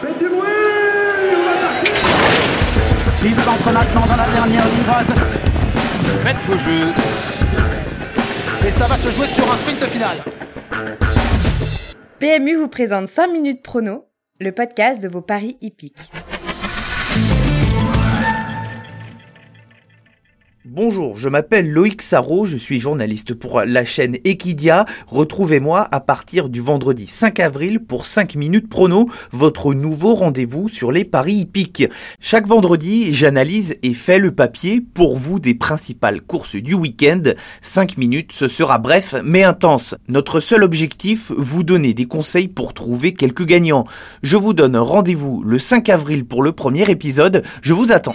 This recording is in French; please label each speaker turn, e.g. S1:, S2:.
S1: Faites du bruit On va partir
S2: Il s'entre maintenant dans la dernière ligne droite.
S3: Faites vos jeux.
S4: Et ça va se jouer sur un sprint final.
S5: PMU vous présente 5 minutes prono, le podcast de vos paris hippiques.
S6: Bonjour, je m'appelle Loïc Sarro, je suis journaliste pour la chaîne Equidia. Retrouvez-moi à partir du vendredi 5 avril pour 5 minutes prono, votre nouveau rendez-vous sur les paris hippiques. Chaque vendredi, j'analyse et fais le papier pour vous des principales courses du week-end. 5 minutes, ce sera bref mais intense. Notre seul objectif, vous donner des conseils pour trouver quelques gagnants. Je vous donne rendez-vous le 5 avril pour le premier épisode. Je vous attends.